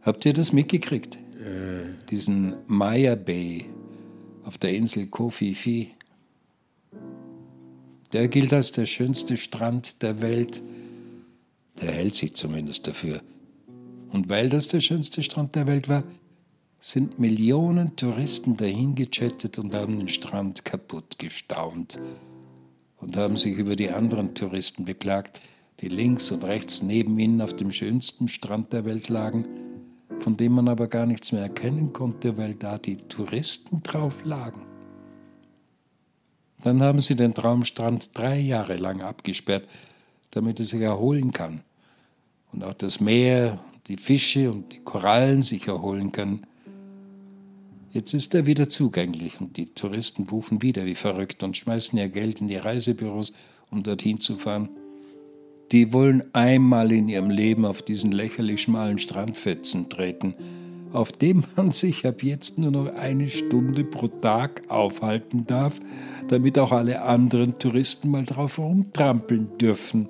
Habt ihr das mitgekriegt? Äh. Diesen Maya Bay auf der Insel Koh Phi Der gilt als der schönste Strand der Welt. Der hält sich zumindest dafür. Und weil das der schönste Strand der Welt war, sind Millionen Touristen dahin gechattet und haben den Strand kaputt gestaunt und haben sich über die anderen Touristen beklagt, die links und rechts neben ihnen auf dem schönsten Strand der Welt lagen, von dem man aber gar nichts mehr erkennen konnte, weil da die Touristen drauf lagen. Dann haben sie den Traumstrand drei Jahre lang abgesperrt, damit er sich erholen kann und auch das Meer, die Fische und die Korallen sich erholen können. Jetzt ist er wieder zugänglich und die Touristen buchen wieder wie verrückt und schmeißen ihr Geld in die Reisebüros, um dorthin zu fahren. Die wollen einmal in ihrem Leben auf diesen lächerlich schmalen Strandfetzen treten, auf dem man sich ab jetzt nur noch eine Stunde pro Tag aufhalten darf, damit auch alle anderen Touristen mal drauf rumtrampeln dürfen.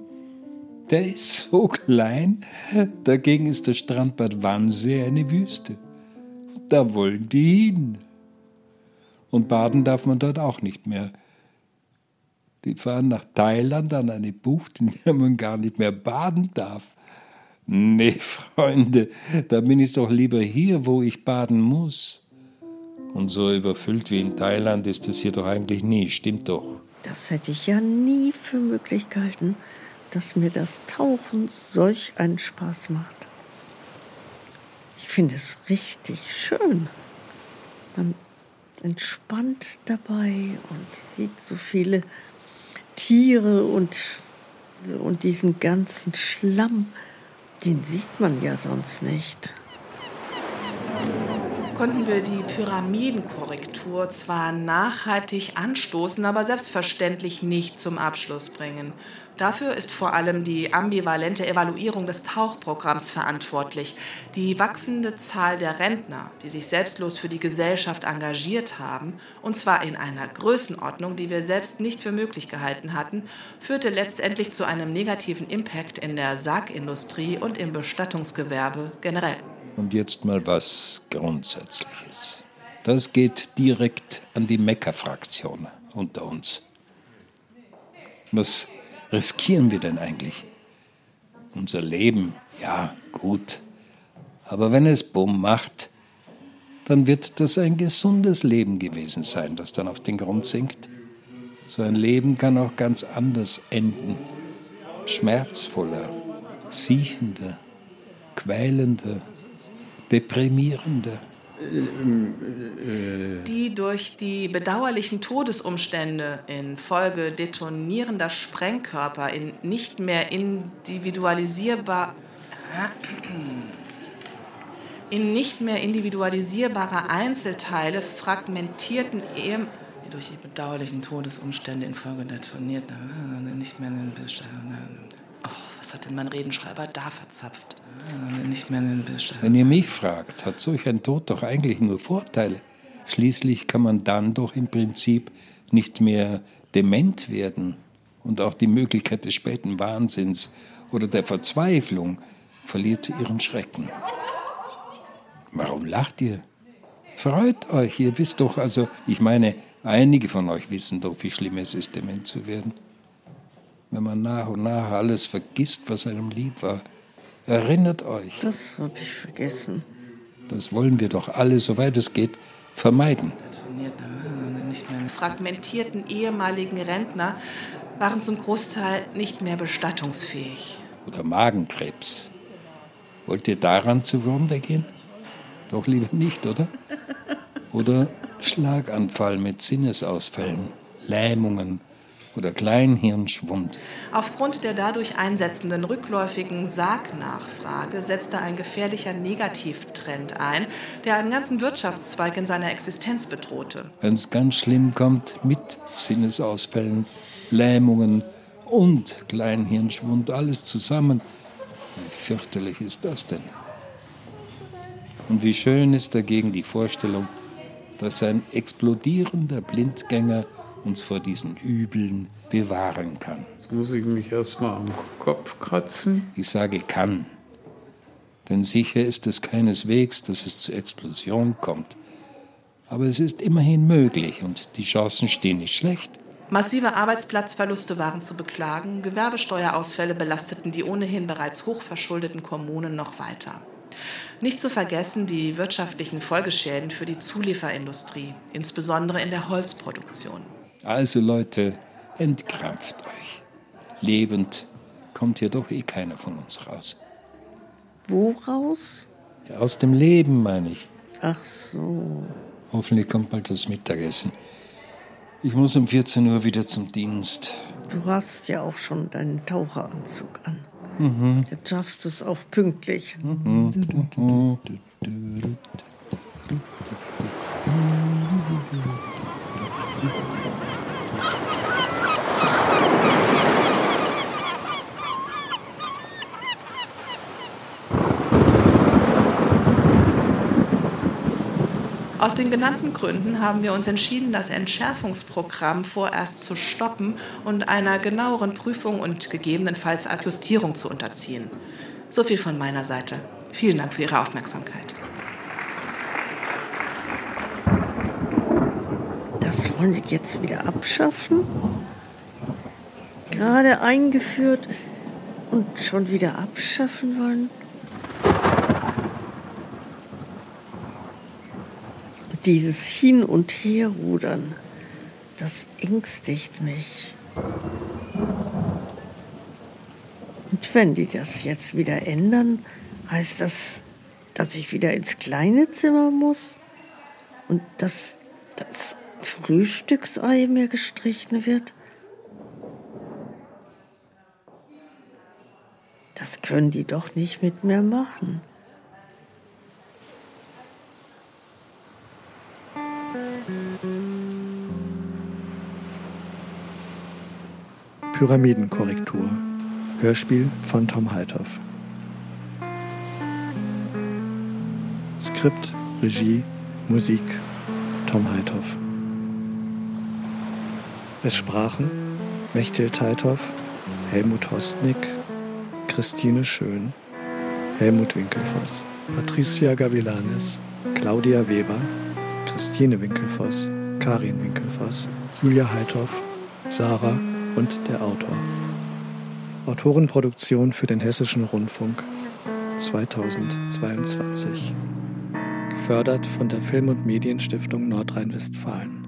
Der ist so klein, dagegen ist der Strandbad Wannsee eine Wüste da wollen die hin. Und baden darf man dort auch nicht mehr. Die fahren nach Thailand an eine Bucht, in der man gar nicht mehr baden darf. Nee, Freunde, da bin ich doch lieber hier, wo ich baden muss. Und so überfüllt wie in Thailand ist es hier doch eigentlich nie, stimmt doch. Das hätte ich ja nie für möglich gehalten, dass mir das Tauchen solch einen Spaß macht. Ich finde es richtig schön. Man entspannt dabei und sieht so viele Tiere und, und diesen ganzen Schlamm, den sieht man ja sonst nicht konnten wir die Pyramidenkorrektur zwar nachhaltig anstoßen, aber selbstverständlich nicht zum Abschluss bringen. Dafür ist vor allem die ambivalente Evaluierung des Tauchprogramms verantwortlich. Die wachsende Zahl der Rentner, die sich selbstlos für die Gesellschaft engagiert haben, und zwar in einer Größenordnung, die wir selbst nicht für möglich gehalten hatten, führte letztendlich zu einem negativen Impact in der Sargindustrie und im Bestattungsgewerbe generell. Und jetzt mal was Grundsätzliches. Das geht direkt an die Meckerfraktion unter uns. Was riskieren wir denn eigentlich? Unser Leben, ja, gut. Aber wenn es Bumm macht, dann wird das ein gesundes Leben gewesen sein, das dann auf den Grund sinkt. So ein Leben kann auch ganz anders enden. Schmerzvoller, siechender, quälender, deprimierender. Die durch die bedauerlichen Todesumstände infolge detonierender Sprengkörper in nicht mehr individualisierbar in nicht mehr individualisierbare Einzelteile fragmentierten die durch die bedauerlichen Todesumstände infolge detonierten nicht mehr oh, was hat denn mein Redenschreiber da verzapft? Nicht mehr in Wenn ihr mich fragt, hat solch ein Tod doch eigentlich nur Vorteile. Schließlich kann man dann doch im Prinzip nicht mehr dement werden und auch die Möglichkeit des späten Wahnsinns oder der Verzweiflung verliert ihren Schrecken. Warum lacht ihr? Freut euch, ihr wisst doch, also, ich meine, einige von euch wissen doch, wie schlimm es ist, dement zu werden. Wenn man nach und nach alles vergisst, was einem lieb war. Erinnert euch. Das habe ich vergessen. Das wollen wir doch alle, soweit es geht, vermeiden. Fragmentierten ehemaligen Rentner waren zum Großteil nicht mehr bestattungsfähig. Oder Magenkrebs. Wollt ihr daran zugrunde gehen? Doch lieber nicht, oder? Oder Schlaganfall mit Sinnesausfällen, Lähmungen oder Kleinhirnschwund. Aufgrund der dadurch einsetzenden rückläufigen Sargnachfrage setzte ein gefährlicher Negativtrend ein, der einen ganzen Wirtschaftszweig in seiner Existenz bedrohte. Wenn es ganz schlimm kommt, mit Sinnesausfällen, Lähmungen und Kleinhirnschwund, alles zusammen, wie fürchterlich ist das denn? Und wie schön ist dagegen die Vorstellung, dass ein explodierender Blindgänger uns vor diesen Übeln bewahren kann. Jetzt muss ich mich erst mal am Kopf kratzen. Ich sage kann. Denn sicher ist es keineswegs, dass es zur Explosion kommt. Aber es ist immerhin möglich und die Chancen stehen nicht schlecht. Massive Arbeitsplatzverluste waren zu beklagen, Gewerbesteuerausfälle belasteten die ohnehin bereits hochverschuldeten Kommunen noch weiter. Nicht zu vergessen die wirtschaftlichen Folgeschäden für die Zulieferindustrie, insbesondere in der Holzproduktion. Also Leute, entkrampft euch. Lebend kommt hier doch eh keiner von uns raus. Wo raus? Ja, aus dem Leben, meine ich. Ach so. Hoffentlich kommt bald das Mittagessen. Ich muss um 14 Uhr wieder zum Dienst. Du hast ja auch schon deinen Taucheranzug an. Mhm. Jetzt schaffst du es auch pünktlich. Mhm. Aus den genannten Gründen haben wir uns entschieden, das Entschärfungsprogramm vorerst zu stoppen und einer genaueren Prüfung und gegebenenfalls Adjustierung zu unterziehen. So viel von meiner Seite. Vielen Dank für Ihre Aufmerksamkeit. Das wollen Sie jetzt wieder abschaffen? Gerade eingeführt und schon wieder abschaffen wollen? Dieses Hin- und Herrudern, das ängstigt mich. Und wenn die das jetzt wieder ändern, heißt das, dass ich wieder ins kleine Zimmer muss und dass das Frühstücksei mir gestrichen wird? Das können die doch nicht mit mir machen. Pyramidenkorrektur. Hörspiel von Tom Heithoff. Skript, Regie, Musik Tom Heithoff. Es sprachen Mechthild Heithoff, Helmut Hostnick, Christine Schön, Helmut Winkelfoss, Patricia Gavilanes, Claudia Weber, Christine Winkelfoss, Karin Winkelfoss, Julia Heithoff, Sarah und der Autor. Autorenproduktion für den Hessischen Rundfunk 2022. gefördert von der Film- und Medienstiftung Nordrhein-Westfalen.